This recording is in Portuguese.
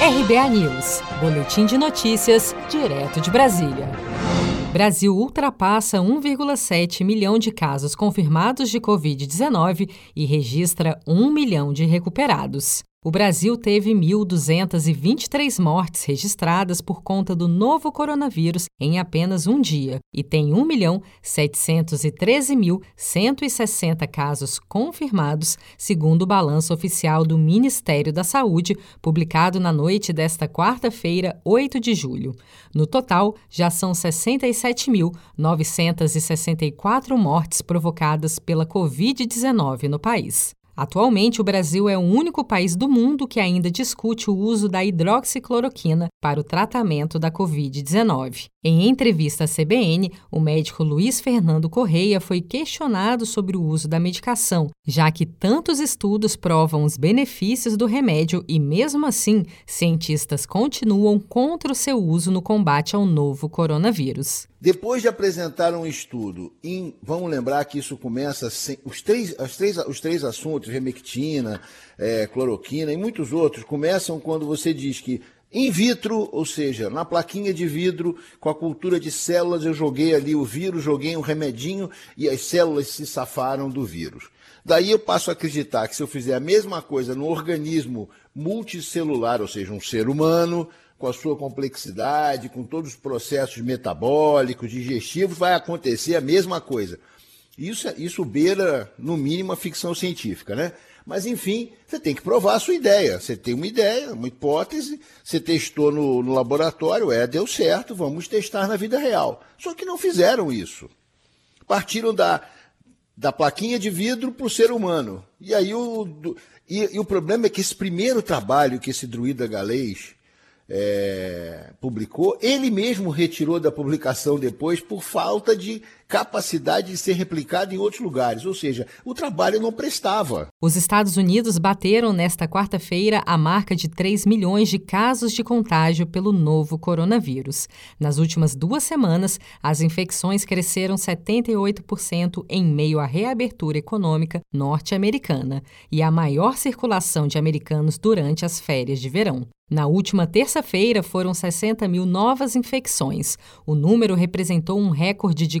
RBA News, Boletim de Notícias, direto de Brasília. Brasil ultrapassa 1,7 milhão de casos confirmados de Covid-19 e registra 1 milhão de recuperados. O Brasil teve 1.223 mortes registradas por conta do novo coronavírus em apenas um dia e tem 1.713.160 casos confirmados, segundo o balanço oficial do Ministério da Saúde, publicado na noite desta quarta-feira, 8 de julho. No total, já são 67.964 mortes provocadas pela Covid-19 no país. Atualmente, o Brasil é o único país do mundo que ainda discute o uso da hidroxicloroquina para o tratamento da Covid-19. Em entrevista à CBN, o médico Luiz Fernando Correia foi questionado sobre o uso da medicação, já que tantos estudos provam os benefícios do remédio e, mesmo assim, cientistas continuam contra o seu uso no combate ao novo coronavírus. Depois de apresentar um estudo, em, vamos lembrar que isso começa sem, os, três, as três, os três assuntos, remectina, é, cloroquina e muitos outros, começam quando você diz que in vitro, ou seja, na plaquinha de vidro, com a cultura de células, eu joguei ali o vírus, joguei um remedinho e as células se safaram do vírus. Daí eu passo a acreditar que se eu fizer a mesma coisa no organismo multicelular, ou seja, um ser humano, com a sua complexidade, com todos os processos metabólicos, digestivos, vai acontecer a mesma coisa. Isso, isso beira, no mínimo, a ficção científica, né? Mas, enfim, você tem que provar a sua ideia. Você tem uma ideia, uma hipótese, você testou no, no laboratório, é, deu certo, vamos testar na vida real. Só que não fizeram isso. Partiram da, da plaquinha de vidro para o ser humano. E aí o, do, e, e, o problema é que esse primeiro trabalho que esse druida galês é, publicou, ele mesmo retirou da publicação depois por falta de capacidade de ser replicado em outros lugares, ou seja, o trabalho não prestava. Os Estados Unidos bateram nesta quarta-feira a marca de 3 milhões de casos de contágio pelo novo coronavírus. Nas últimas duas semanas, as infecções cresceram 78% em meio à reabertura econômica norte-americana e à maior circulação de americanos durante as férias de verão. Na última terça-feira, foram 60 mil novas infecções. O número representou um recorde de